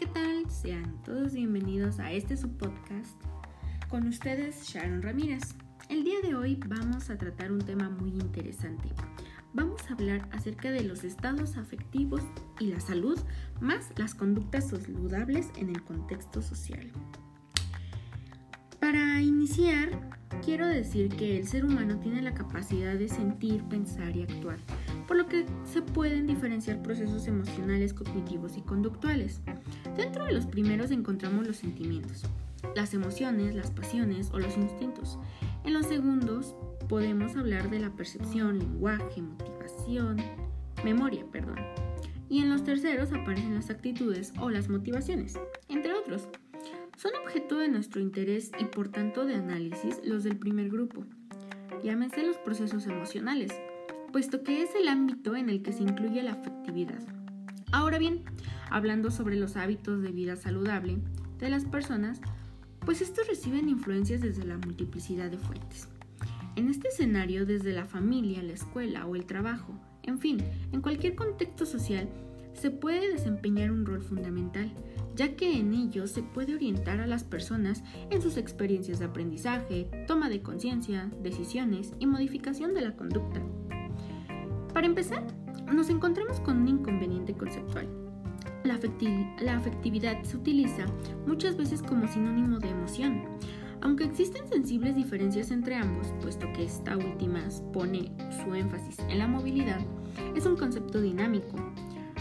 ¿qué tal? Sean todos bienvenidos a este subpodcast. Con ustedes, Sharon Ramírez. El día de hoy vamos a tratar un tema muy interesante. Vamos a hablar acerca de los estados afectivos y la salud, más las conductas saludables en el contexto social. Para iniciar, quiero decir que el ser humano tiene la capacidad de sentir, pensar y actuar por lo que se pueden diferenciar procesos emocionales, cognitivos y conductuales. Dentro de los primeros encontramos los sentimientos, las emociones, las pasiones o los instintos. En los segundos podemos hablar de la percepción, lenguaje, motivación, memoria, perdón. Y en los terceros aparecen las actitudes o las motivaciones, entre otros. Son objeto de nuestro interés y por tanto de análisis los del primer grupo. Llámense los procesos emocionales, puesto que es el ámbito en el que se incluye la afectividad. Ahora bien, hablando sobre los hábitos de vida saludable de las personas, pues estos reciben influencias desde la multiplicidad de fuentes. En este escenario, desde la familia, la escuela o el trabajo, en fin, en cualquier contexto social, se puede desempeñar un rol fundamental, ya que en ello se puede orientar a las personas en sus experiencias de aprendizaje, toma de conciencia, decisiones y modificación de la conducta. Para empezar, nos encontramos con un inconveniente conceptual. La, afectividad se utiliza muchas veces como sinónimo de emoción, aunque existen sensibles diferencias entre ambos, puesto que esta última pone su énfasis en la movilidad, es un concepto dinámico.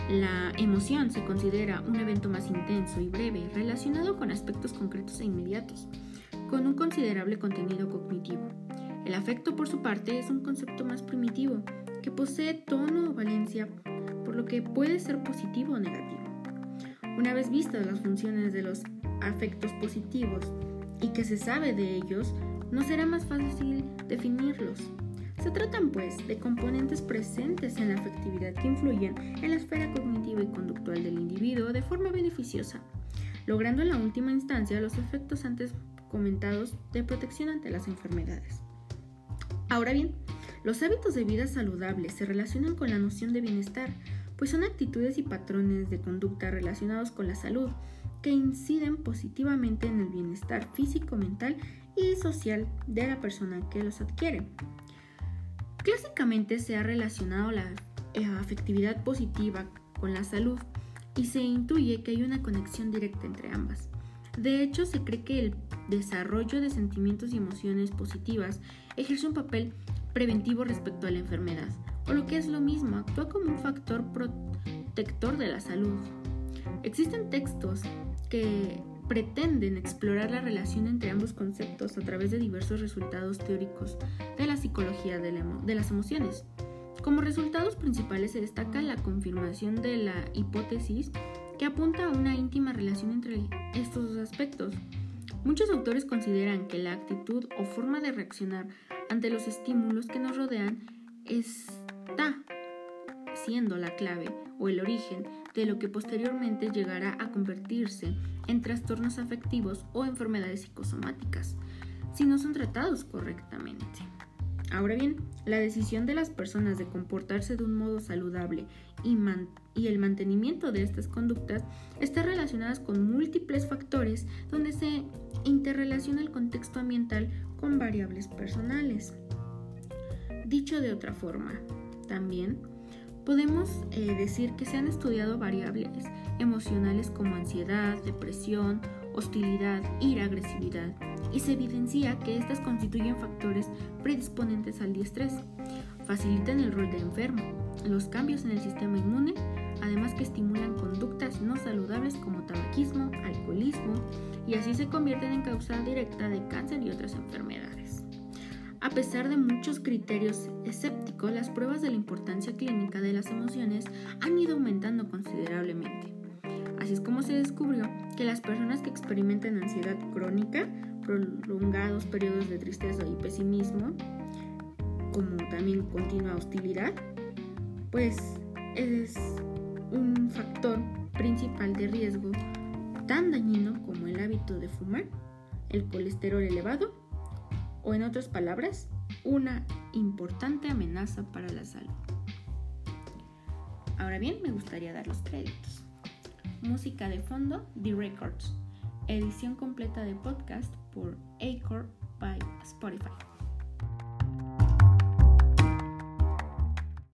La emoción se considera un evento más intenso y breve relacionado con aspectos concretos e inmediatos, con un considerable contenido cognitivo. El afecto, por su parte, es un concepto más primitivo, que posee tono o valencia, por lo que puede ser positivo o negativo. Una vez vistas las funciones de los afectos positivos y que se sabe de ellos, no será más fácil definirlos. Se tratan, pues, de componentes presentes en la afectividad que influyen en la esfera cognitiva y conductual del individuo de forma beneficiosa, logrando en la última instancia los efectos antes comentados de protección ante las enfermedades. Ahora bien, los hábitos de vida saludables se relacionan con la noción de bienestar, pues son actitudes y patrones de conducta relacionados con la salud que inciden positivamente en el bienestar físico, mental y social de la persona que los adquiere. Clásicamente se ha relacionado la eh, afectividad positiva con la salud y se intuye que hay una conexión directa entre ambas. De hecho, se cree que el desarrollo de sentimientos y emociones positivas ejerce un papel preventivo respecto a la enfermedad, o lo que es lo mismo, actúa como un factor protector de la salud. Existen textos que pretenden explorar la relación entre ambos conceptos a través de diversos resultados teóricos de la psicología de, de las emociones. Como resultados principales se destaca la confirmación de la hipótesis que apunta a una íntima relación entre estos dos aspectos. Muchos autores consideran que la actitud o forma de reaccionar ante los estímulos que nos rodean está siendo la clave o el origen de lo que posteriormente llegará a convertirse en trastornos afectivos o enfermedades psicosomáticas, si no son tratados correctamente. Ahora bien, la decisión de las personas de comportarse de un modo saludable y, el mantenimiento de estas conductas está relacionadas con múltiples factores donde se interrelaciona el contexto ambiental con variables personales. Dicho de otra forma, también podemos eh, decir que se han estudiado variables emocionales como ansiedad, depresión, hostilidad, ira, agresividad, y se evidencia que estas constituyen factores predisponentes al estrés, facilitan el rol de enfermo, los cambios en el sistema inmune, además que estimulan conductas no saludables como tabaquismo, alcoholismo, y así se convierten en causa directa de cáncer y otras enfermedades. A pesar de muchos criterios escépticos, las pruebas de la importancia clínica de las emociones han ido aumentando considerablemente. Así es como se descubrió que las personas que experimentan ansiedad crónica, prolongados periodos de tristeza y pesimismo, como también continua hostilidad, pues es un factor principal de riesgo tan dañino como el hábito de fumar, el colesterol elevado o en otras palabras, una importante amenaza para la salud. Ahora bien, me gustaría dar los créditos. Música de fondo, The Records. Edición completa de podcast por Acor by Spotify.